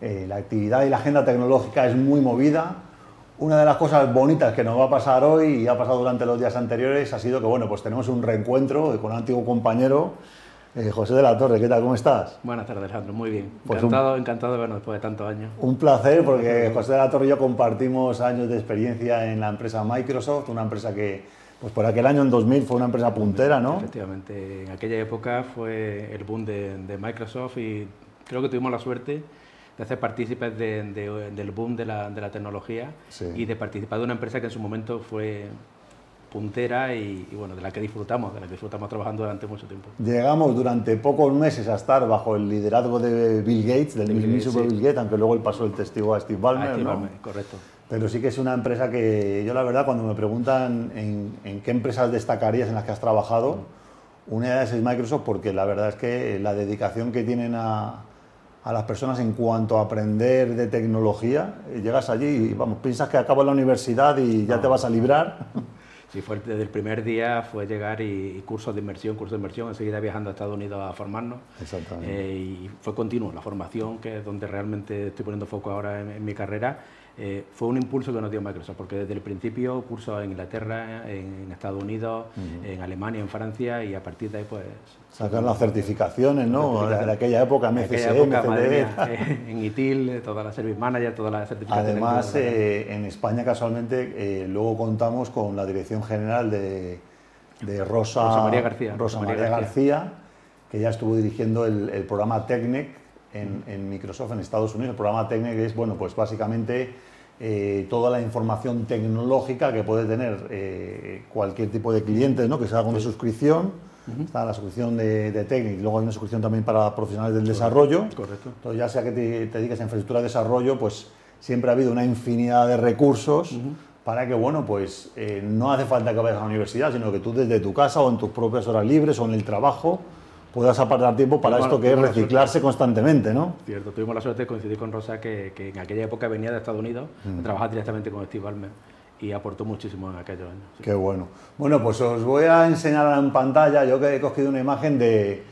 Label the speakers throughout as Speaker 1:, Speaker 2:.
Speaker 1: eh, la actividad y la agenda tecnológica es muy movida. Una de las cosas bonitas que nos va a pasar hoy y ha pasado durante los días anteriores ha sido que bueno, pues tenemos un reencuentro con un antiguo compañero, eh, José de la Torre. ¿Qué tal? ¿Cómo estás?
Speaker 2: Buenas tardes, Alejandro. Muy bien. Pues encantado, encantado de vernos después de tantos años.
Speaker 1: Un placer porque José de la Torre y yo compartimos años de experiencia en la empresa Microsoft, una empresa que pues por aquel año en 2000 fue una empresa puntera, ¿no?
Speaker 2: Efectivamente, en aquella época fue el boom de Microsoft y creo que tuvimos la suerte de hacer partícipes del boom de la, tecnología y de participar de una empresa que en su momento fue puntera y, bueno, de la que disfrutamos, de la que disfrutamos trabajando durante mucho tiempo.
Speaker 1: Llegamos durante pocos meses a estar bajo el liderazgo de Bill Gates, del mismísimo Bill, Gates, aunque luego él pasó el testigo a Steve Ballmer,
Speaker 2: ¿no? correcto.
Speaker 1: Pero sí que es una empresa que yo la verdad cuando me preguntan en, qué empresas destacarías en las que has trabajado, una de ellas es Microsoft porque la verdad es que la dedicación que tienen a, a las personas en cuanto a aprender de tecnología. Llegas allí y vamos, piensas que acaba la universidad y ya te vas a librar.
Speaker 2: Sí, fue desde el primer día fue llegar y, cursos de inmersión, cursos de inmersión, enseguida viajando a Estados Unidos a formarnos.
Speaker 1: Exactamente.
Speaker 2: Eh, y fue continuo la formación, que es donde realmente estoy poniendo foco ahora en mi carrera eh, fue un impulso que nos dio Microsoft, porque desde el principio curso en Inglaterra, en Estados Unidos, en Alemania, en Francia, y a partir de ahí pues...
Speaker 1: Sacar las certificaciones, ¿no? De aquella época,
Speaker 2: MCSE, MCDE... Eh, en ITIL, eh, todas las Service Manager, todas las certificaciones...
Speaker 1: Además, en España casualmente luego contamos con la Dirección General de, Rosa,
Speaker 2: María García.
Speaker 1: Rosa María, García. que ya estuvo dirigiendo el, programa TECNIC en, en, Microsoft en Estados Unidos. El programa TECNIC es, bueno, pues básicamente eh, toda la información tecnológica que puede tener eh, cualquier tipo de cliente ¿no? que se haga una suscripción. Está la suscripción de, de y luego hay una suscripción también para profesionales del desarrollo.
Speaker 2: Correcto.
Speaker 1: Entonces, ya sea que te, te dediques a infraestructura de desarrollo, pues siempre ha habido una infinidad de recursos para que, bueno, pues eh, no hace falta que vayas a la universidad, sino que tú desde tu casa o en tus propias horas libres o en el trabajo puedas apartar tiempo para esto que es reciclarse constantemente, ¿no?
Speaker 2: Cierto, tuvimos la suerte de coincidir con Rosa, que, en aquella época venía de Estados Unidos a trabajar directamente con Steve Ballmer y aportó muchísimo en aquellos años.
Speaker 1: Qué bueno. Bueno, pues os voy a enseñar en pantalla, yo que he cogido una imagen de,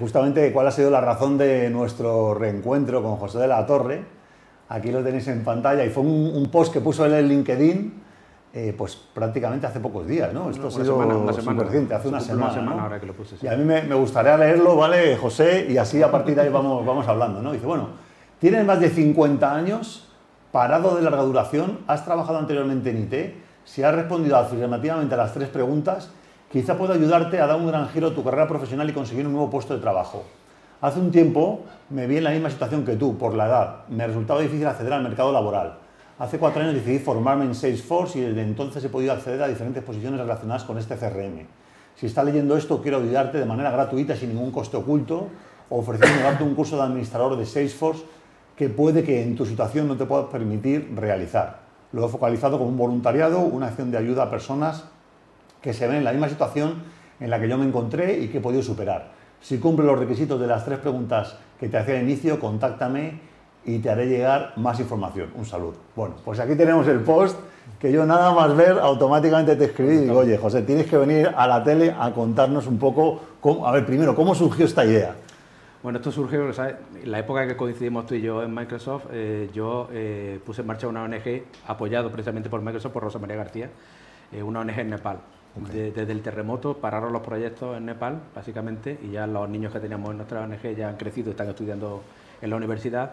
Speaker 1: justamente cuál ha sido la razón de nuestro reencuentro con José de la Torre. Aquí lo tenéis en pantalla y fue un, un post que puso él en LinkedIn eh, pues prácticamente hace pocos días, ¿no? Esto ha sido una semana, reciente, hace una semana.
Speaker 2: ahora que lo puse,
Speaker 1: Y a mí me, gustaría leerlo, ¿vale, José? Y así a partir de ahí vamos, vamos hablando, ¿no? Dice, bueno, tienes más de 50 años, parado de larga duración, has trabajado anteriormente en IT, si has respondido afirmativamente a las tres preguntas, quizá pueda ayudarte a dar un gran giro a tu carrera profesional y conseguir un nuevo puesto de trabajo. Hace un tiempo me vi en la misma situación que tú, por la edad. Me resultaba difícil acceder al mercado laboral Hace cuatro años decidí formarme en Salesforce y desde entonces he podido acceder a diferentes posiciones relacionadas con este CRM. Si estás leyendo esto, quiero ayudarte de manera gratuita, sin ningún coste oculto, ofreciendo darte un curso de administrador de Salesforce que puede que en tu situación no te pueda permitir realizar. Lo he focalizado como un voluntariado, una acción de ayuda a personas que se ven en la misma situación en la que yo me encontré y que he podido superar. Si cumple los requisitos de las tres preguntas que te hacía al inicio, contáctame y te haré llegar más información. Un saludo. Bueno, pues aquí tenemos el post que yo nada más ver automáticamente te escribí y digo, oye, José, tienes que venir a la tele a contarnos un poco, cómo, a ver, primero, ¿cómo surgió esta idea?
Speaker 2: Bueno, esto surgió, ¿sabes? En la época que coincidimos tú y yo en Microsoft, eh, yo eh, puse en marcha una ONG apoyado precisamente por Microsoft, por Rosa María García, eh, una ONG en Nepal. desde el terremoto pararon los proyectos en Nepal, básicamente, y ya los niños que teníamos en nuestra ONG ya han crecido, están estudiando en la universidad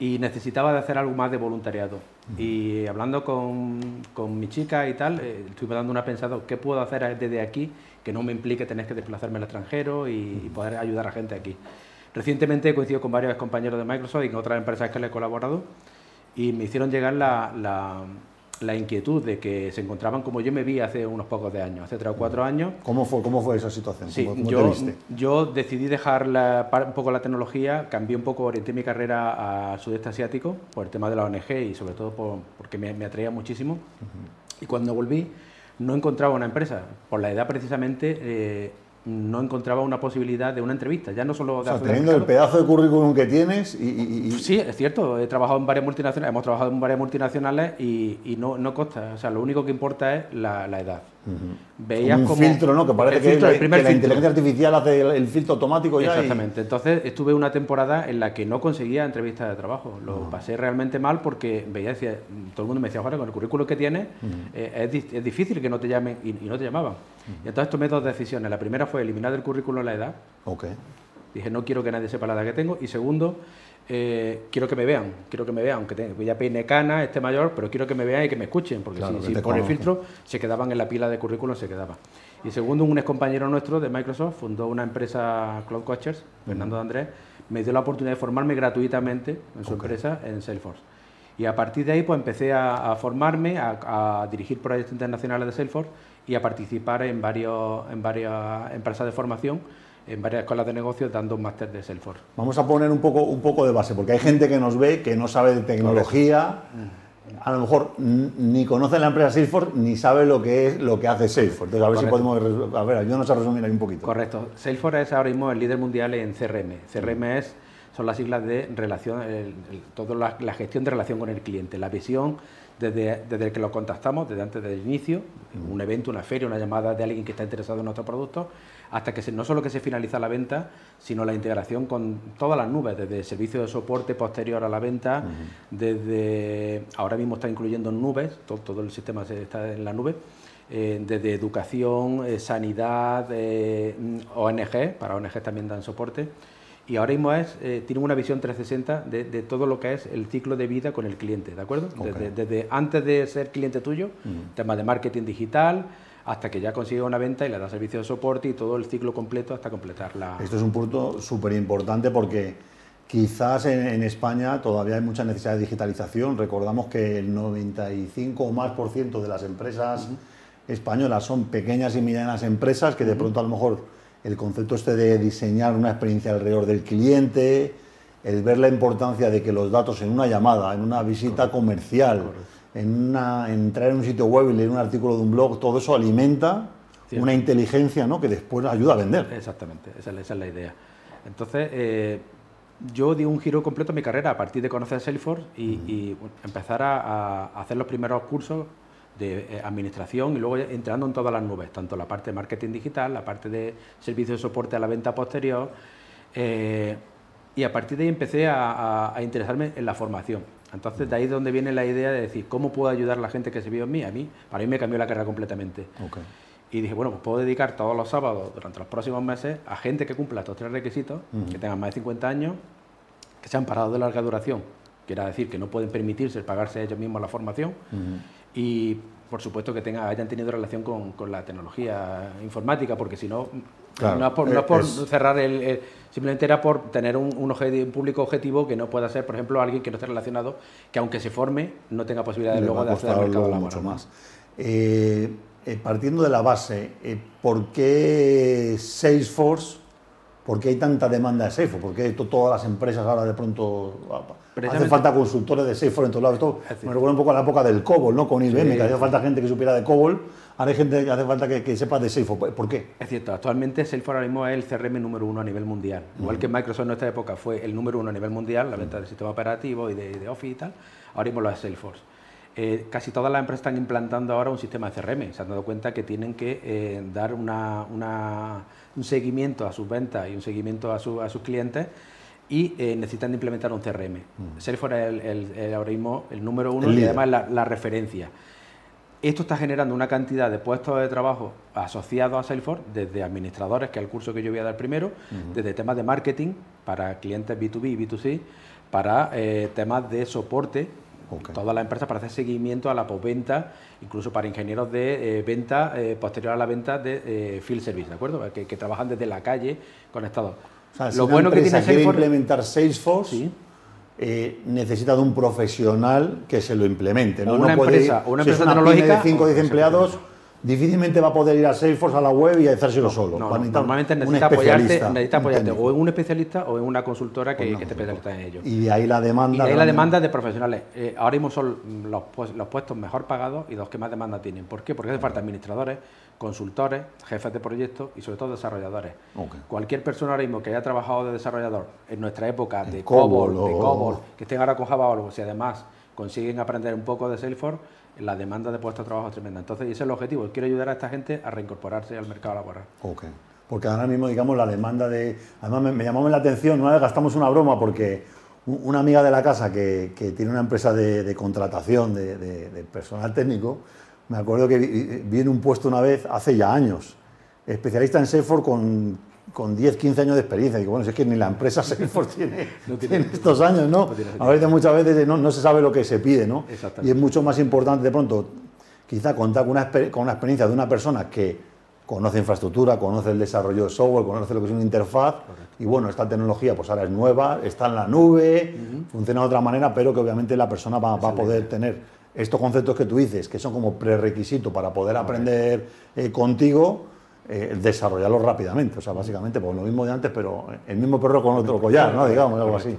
Speaker 2: y necesitaba de hacer algo más de voluntariado. Y hablando con, con, mi chica y tal, eh, estuve dando una pensada, ¿qué puedo hacer desde aquí que no me implique tener que desplazarme al extranjero y, poder ayudar a gente aquí? Recientemente he coincidido con varios compañeros de Microsoft y en otras empresas que le he colaborado y me hicieron llegar la, la inquietud de que se encontraban como yo me vi hace unos pocos de años, hace tres o cuatro años.
Speaker 1: ¿Cómo fue, cómo fue esa situación?
Speaker 2: Sí, yo, yo, decidí dejar un poco la tecnología, cambié un poco, orienté mi carrera al sudeste asiático por el tema de la ONG y sobre todo porque me, atraía muchísimo. Y cuando volví no encontraba una empresa, por la edad precisamente. Eh, no encontraba una posibilidad de una entrevista, ya no solo
Speaker 1: de o sea, teniendo el pedazo de currículum que tienes y,
Speaker 2: Sí, es cierto, he trabajado en varias multinacionales, hemos trabajado en varias multinacionales y, no, no consta, o sea, lo único que importa es la, edad. Veías
Speaker 1: un
Speaker 2: como
Speaker 1: filtro, ¿no? Que parece que,
Speaker 2: filtro,
Speaker 1: la,
Speaker 2: el primer
Speaker 1: que la
Speaker 2: filtro.
Speaker 1: inteligencia artificial hace el, el filtro automático ya. y-
Speaker 2: Exactamente. Entonces estuve una temporada en la que no conseguía entrevistas de trabajo. Lo pasé realmente mal porque veía, decía, todo el mundo me decía, Juan, con el currículo que tienes eh, es, di- es difícil que no te llamen y, y no te llamaban. Y entonces tomé dos decisiones. La primera fue eliminar del currículo la edad. Dije, no quiero que nadie sepa la edad que tengo. Y segundo, eh, quiero que me vean. Quiero que me vean, aunque tenga- ya peine cana, esté mayor, pero quiero que me vean y que me escuchen. Porque
Speaker 1: Claro,
Speaker 2: si, si
Speaker 1: conozcan.
Speaker 2: filtro se quedaban en la pila de currículum, se quedaban. Y segundo, un ex compañero nuestro de Microsoft fundó una empresa Cloud Coachers, Fernando de Andrés, me dio la oportunidad de formarme gratuitamente en su
Speaker 1: Ok.
Speaker 2: empresa en Salesforce. Y a partir de ahí pues empecé a, a formarme, a, a dirigir proyectos internacionales de Salesforce y a participar en, varios, en varias empresas de formación, en varias escuelas de negocios dando un máster de Salesforce.
Speaker 1: Vamos a poner un poco, un poco de base, porque hay gente que nos ve que no sabe de tecnología, a lo mejor ni conoce la empresa Salesforce ni sabe lo que es lo que hace Salesforce. Entonces, a ver si podemos, a ver, ayúdanos a resumir ahí un poquito.
Speaker 2: Correcto. Salesforce es ahora mismo el líder mundial en CRM. CRM es, son las siglas de relación, el- el- toda la, la gestión de relación con el cliente, la visión desde, desde que lo contactamos, desde antes del inicio, un evento, una feria, una llamada de alguien que está interesado en nuestro producto, hasta que se- no solo que se finaliza la venta, sino la integración con todas las nubes, desde el servicio de soporte posterior a la venta, desde ahora mismo está incluyendo nubes, todo, todo el sistema está en la nube, eh, desde educación, eh, sanidad, eh, mm, ONG, para ONG también dan soporte. Y ahora mismo es, eh, tiene una visión 360 de, de todo lo que es el ciclo de vida con el cliente, ¿de acuerdo? Desde, desde antes de ser cliente tuyo, temas de marketing digital, hasta que ya consigue una venta y le da servicio de soporte y todo el ciclo completo hasta completar la...
Speaker 1: Esto es un punto súper importante porque quizás en, en España todavía hay mucha necesidad de digitalización. Recordamos que el 95 o más por ciento de las empresas españolas son pequeñas y medianas empresas que de pronto a lo mejor el concepto este de diseñar una experiencia alrededor del cliente, el ver la importancia de que los datos en una llamada, en una visita comercial, en una, entrar en un sitio web y leer un artículo de un blog, todo eso alimenta
Speaker 2: Cierto.
Speaker 1: una inteligencia ¿no? que después ayuda a vender.
Speaker 2: Exactamente, esa, es la- esa es la idea. Entonces, eh, yo di un giro completo a mi carrera a partir de conocer Salesforce y, empezar a, a hacer los primeros cursos de eh, administración y luego entrando en todas las nubes, tanto la parte de marketing digital, la parte de servicio de soporte a la venta posterior. eh, y a partir de ahí empecé a, a- a interesarme en la formación. Entonces, de ahí es donde viene la idea de decir, ¿cómo puedo ayudar a la gente que se vio en mí? A mí, para mí me cambió la carrera completamente. Y dije, bueno, pues puedo dedicar todos los sábados durante los próximos meses a gente que cumpla estos tres requisitos, que tengan más de 50 años, que sean parados de larga duración, quiera decir que no pueden permitirse pagarse ellos mismos la formación, y por supuesto que tengan, hayan tenido relación con, con la tecnología informática, porque si no,
Speaker 1: Claro,
Speaker 2: no es por, no es por
Speaker 1: es-
Speaker 2: cerrar el, el- Simplemente era por tener un, un objeti- un público objetivo que no pueda ser, por ejemplo, alguien que no esté relacionado, que aunque se forme, no tenga posibilidad
Speaker 1: Le
Speaker 2: luego de acceder al mercado laboral.
Speaker 1: mucho más. Eh, eh, partiendo de la base, eh, ¿por qué Salesforce? ¿Por qué hay tanta demanda de Salesforce? ¿Por qué to- todas las empresas ahora de pronto ah, hace
Speaker 2: Precisamente-
Speaker 1: falta consultores de Salesforce en todos lados? Esto me recuerda un poco a la época del COBOL, ¿no? Con IBM,
Speaker 2: Sí.
Speaker 1: que hacía falta gente que supiera de COBOL. Ahora hay gente que hace falta que, que sepa de Salesforce. ¿Por qué?
Speaker 2: Es cierto, actualmente Salesforce ahora mismo es el CRM número uno a nivel mundial. Igual que Microsoft en nuestra época fue el número uno a nivel mundial, la venta del sistema operativo y de, de Office y tal, ahora mismo lo es Salesforce. Eh, casi todas las empresas están implantando ahora un sistema de CRM. Se han dado cuenta que tienen que eh, dar una- una- un seguimiento a sus ventas y un seguimiento a, su- a sus clientes y eh, necesitan implementar un CRM. Salesforce es el, el- el ahora mismo el número uno
Speaker 1: El
Speaker 2: y además la, la referencia. Esto está generando una cantidad de puestos de trabajo asociados a Salesforce, desde administradores, que es el curso que yo voy a dar primero, desde temas de marketing para clientes B2B y B2C, para temas de soporte,
Speaker 1: Ok.
Speaker 2: todas las empresas para hacer seguimiento a la postventa, incluso para ingenieros de eh, venta, eh, posterior a la venta de eh, field service, ¿de acuerdo? Que, que trabajan desde la calle conectados.
Speaker 1: O sea, si
Speaker 2: Lo
Speaker 1: una
Speaker 2: bueno que tiene Salesforce...
Speaker 1: implementar Salesforce,
Speaker 2: Sí.
Speaker 1: eh, necesita de un profesional que se lo implemente. ¿no?
Speaker 2: O una
Speaker 1: No puede
Speaker 2: empresa- o una
Speaker 1: si es
Speaker 2: empresa
Speaker 1: una pyme
Speaker 2: tecnológica,
Speaker 1: de 5 o 10
Speaker 2: o-
Speaker 1: empleados, difícilmente va a poder ir a Salesforce a la web y solo.
Speaker 2: No,
Speaker 1: necesitar
Speaker 2: normalmente necesita apoyarte, necesita apoyarte o en un especialista o en una consultora que, que especializada en ello.
Speaker 1: Y de ahí la demanda.
Speaker 2: Y de ahí la demanda de profesionales. Eh, ahora mismo son los, pues- los puestos mejor pagados y los que más demanda tienen. ¿Por qué? Porque hace falta administradores, consultores, jefes de proyectos y sobre todo desarrolladores. Cualquier persona ahora mismo que haya trabajado de desarrollador en nuestra época de
Speaker 1: COBOL
Speaker 2: COBOL, de COBOL, que estén ahora con Java o algo, si además consiguen aprender un poco de Salesforce, la demanda de puestos de trabajo es tremenda. Entonces, ese es el objetivo. Quiero ayudar a esta gente a reincorporarse al mercado laboral.
Speaker 1: Ok. Porque ahora mismo, digamos, la demanda de... Además, me, llamó la atención, una vez gastamos una broma porque una amiga de la casa que, tiene una empresa de, contratación de, personal técnico, me acuerdo que vi, en un puesto una vez hace ya años, especialista en Salesforce con, con 10, 15 años de experiencia. Digo, bueno, si es que ni la empresa Salesforce tiene, tiene, a estos años, ¿no? a veces, muchas veces no, no, se sabe lo que se pide, ¿no? Y es mucho más importante de pronto, quizá contar con una, con una experiencia de una persona que conoce infraestructura, conoce el desarrollo de software, conoce lo que es una interfaz y bueno, esta tecnología pues ahora es nueva, está en la nube, funciona de otra manera, pero que obviamente la persona va, a poder tener estos conceptos que tú dices, que son como prerequisito para poder aprender eh, contigo, eh, desarrollarlo rápidamente. O sea, básicamente, pues lo mismo de antes, pero el mismo perro con otro collar, ¿no? Digamos, algo así.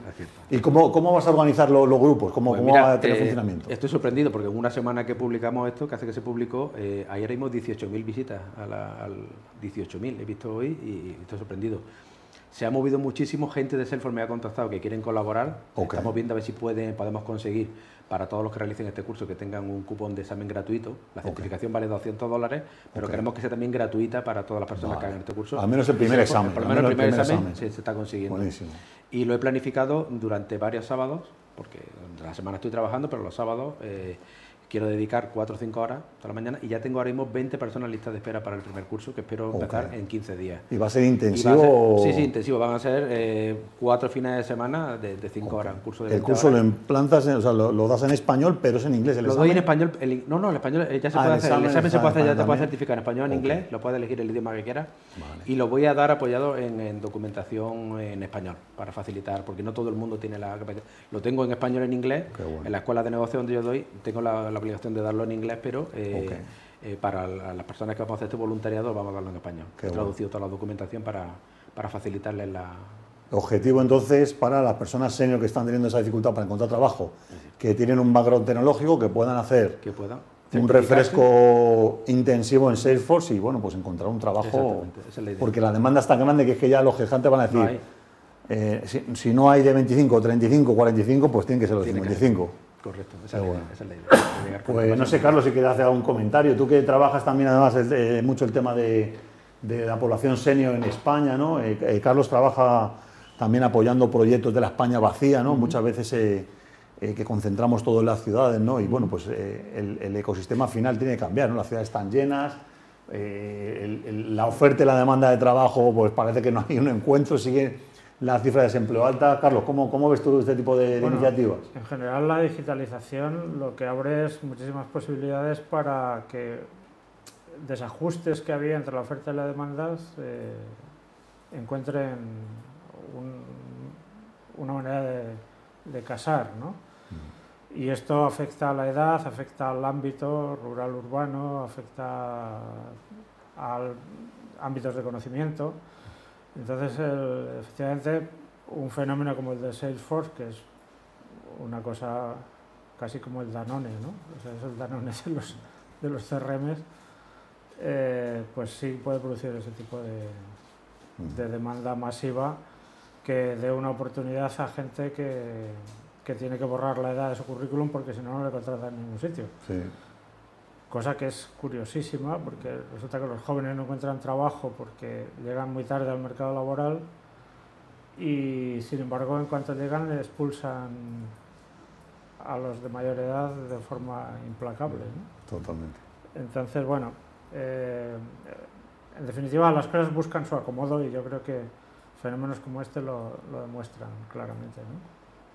Speaker 1: ¿Y cómo, cómo vas a organizar los, grupos? ¿Cómo, pues va a tener eh, funcionamiento?
Speaker 2: Estoy sorprendido porque en una semana que publicamos esto, que hace que se publicó, eh, ayer vimos 18.000 visitas, a al 18.000 he visto hoy y estoy sorprendido. Se ha movido muchísimo, gente de Salesforce me ha contactado que quieren colaborar. Estamos viendo a ver si pueden, podemos conseguir para todos los que realicen este curso que tengan un cupón de examen gratuito. La certificación vale 200 dólares, pero queremos que sea también gratuita para todas las personas que hagan este curso.
Speaker 1: Al menos el primer examen.
Speaker 2: Por lo menos el primer, examen, Se, está consiguiendo. Buenísimo. Y lo he planificado durante varios sábados, porque la semana estoy trabajando, pero los sábados eh, quiero dedicar 4 o 5 horas toda la mañana y ya tengo ahora mismo 20 personas listas de espera para el primer curso que espero empezar en 15 días.
Speaker 1: ¿Y va a ser intensivo?
Speaker 2: sí, sí, intensivo. Van a ser eh, cuatro fines de semana de 5 horas. Un curso de
Speaker 1: el curso lo implantas, o sea, lo, das en español, pero es en inglés.
Speaker 2: ¿el lo doy en español. no, no, el español eh, ya se ah, puede hacer. El examen se puede hacer, ya te puede certificar en español en inglés, lo puedes elegir el idioma que quieras. Y lo voy a dar apoyado en, documentación en español para facilitar, porque no todo el mundo tiene la capacidad. Lo tengo en español en inglés. En la escuela de negocio donde yo doy, tengo la obligación de darlo en inglés pero eh, eh, para las personas que vamos a hacer este voluntariado vamos a darlo en español. He traducido toda la documentación para, para facilitarles la...
Speaker 1: Objetivo entonces para las personas senior que están teniendo esa dificultad para encontrar trabajo, que tienen un background tecnológico, que puedan hacer
Speaker 2: que puedan
Speaker 1: un refresco intensivo en Salesforce y bueno, pues encontrar un trabajo, porque la demanda es tan grande que es que ya los gestantes van a decir, eh, si, no hay de 25, 35, 45, pues tienen que ser los 55.
Speaker 2: Correcto, esa, es, la idea,
Speaker 1: Pues no sé, Carlos, si quieres hacer algún comentario. Tú que trabajas también, además, mucho el tema de, la población senior en España, ¿no? Eh, eh, Carlos trabaja también apoyando proyectos de la España vacía, ¿no? Muchas veces eh, que concentramos todo en las ciudades, ¿no? Y bueno, pues el, ecosistema final tiene que cambiar, ¿no? Las ciudades están llenas, la oferta y la demanda de trabajo, pues parece que no hay un encuentro, sigue la cifra de desempleo alta. Carlos, ¿cómo, cómo ves tú este tipo de, iniciativas?
Speaker 3: En general, la digitalización lo que abre es muchísimas posibilidades para que desajustes que había entre la oferta y la demanda eh, encuentren una manera de, casar. ¿no? Mm. Y esto afecta a la edad, afecta al ámbito rural-urbano, afecta a ámbitos de conocimiento. Entonces, efectivamente, un fenómeno como el de Salesforce, que es una cosa casi como el Danone, ¿no? O sea, esos Danone de los, de los CRM, eh, pues sí puede producir ese tipo de, de, demanda masiva que dé una oportunidad a gente que, que, tiene que borrar la edad de su currículum porque si no, no le contratan en ningún sitio. Sí cosa que es curiosísima porque resulta que los jóvenes no encuentran trabajo porque llegan muy tarde al mercado laboral y sin embargo en cuanto llegan le expulsan a los de mayor edad de forma implacable.
Speaker 1: Totalmente.
Speaker 3: Entonces, bueno, eh, en definitiva las cosas buscan su acomodo y yo creo que fenómenos como este lo, demuestran claramente.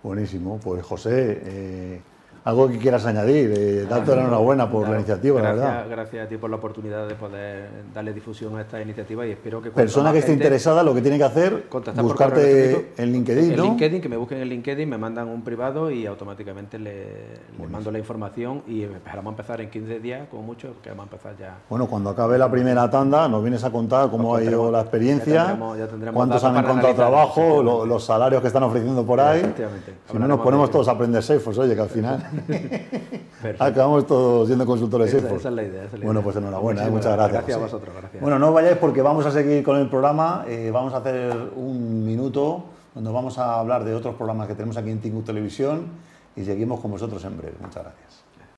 Speaker 1: Buenísimo, pues José, eh, algo que quieras añadir. Eh, darte la enhorabuena por la iniciativa,
Speaker 2: gracias,
Speaker 1: la verdad.
Speaker 2: Gracias a ti por la oportunidad de poder darle difusión a esta iniciativa y espero que...
Speaker 1: Persona que esté interesada, lo que tiene que hacer, buscarte en LinkedIn,
Speaker 2: En LinkedIn, que me busquen en LinkedIn, me mandan un privado y automáticamente le, mando la información y esperamos empezar en 15 días, como mucho, que vamos a empezar ya.
Speaker 1: Bueno, cuando acabe la primera tanda, nos vienes a contar cómo ha ido la experiencia, cuántos han encontrado trabajo, los, salarios que están ofreciendo por ahí. Si no, nos ponemos todos a aprender Salesforce, oye, que al final... Acabamos todos siendo consultores
Speaker 2: esa, esa, es la idea.
Speaker 1: Bueno, pues enhorabuena, muchas gracias.
Speaker 2: Gracias a vosotros. Gracias.
Speaker 1: Bueno, no vayáis porque vamos a seguir con el programa. Eh, vamos a hacer un minuto donde vamos a hablar de otros programas que tenemos aquí en Tingu Televisión y seguimos con vosotros en breve. Muchas gracias.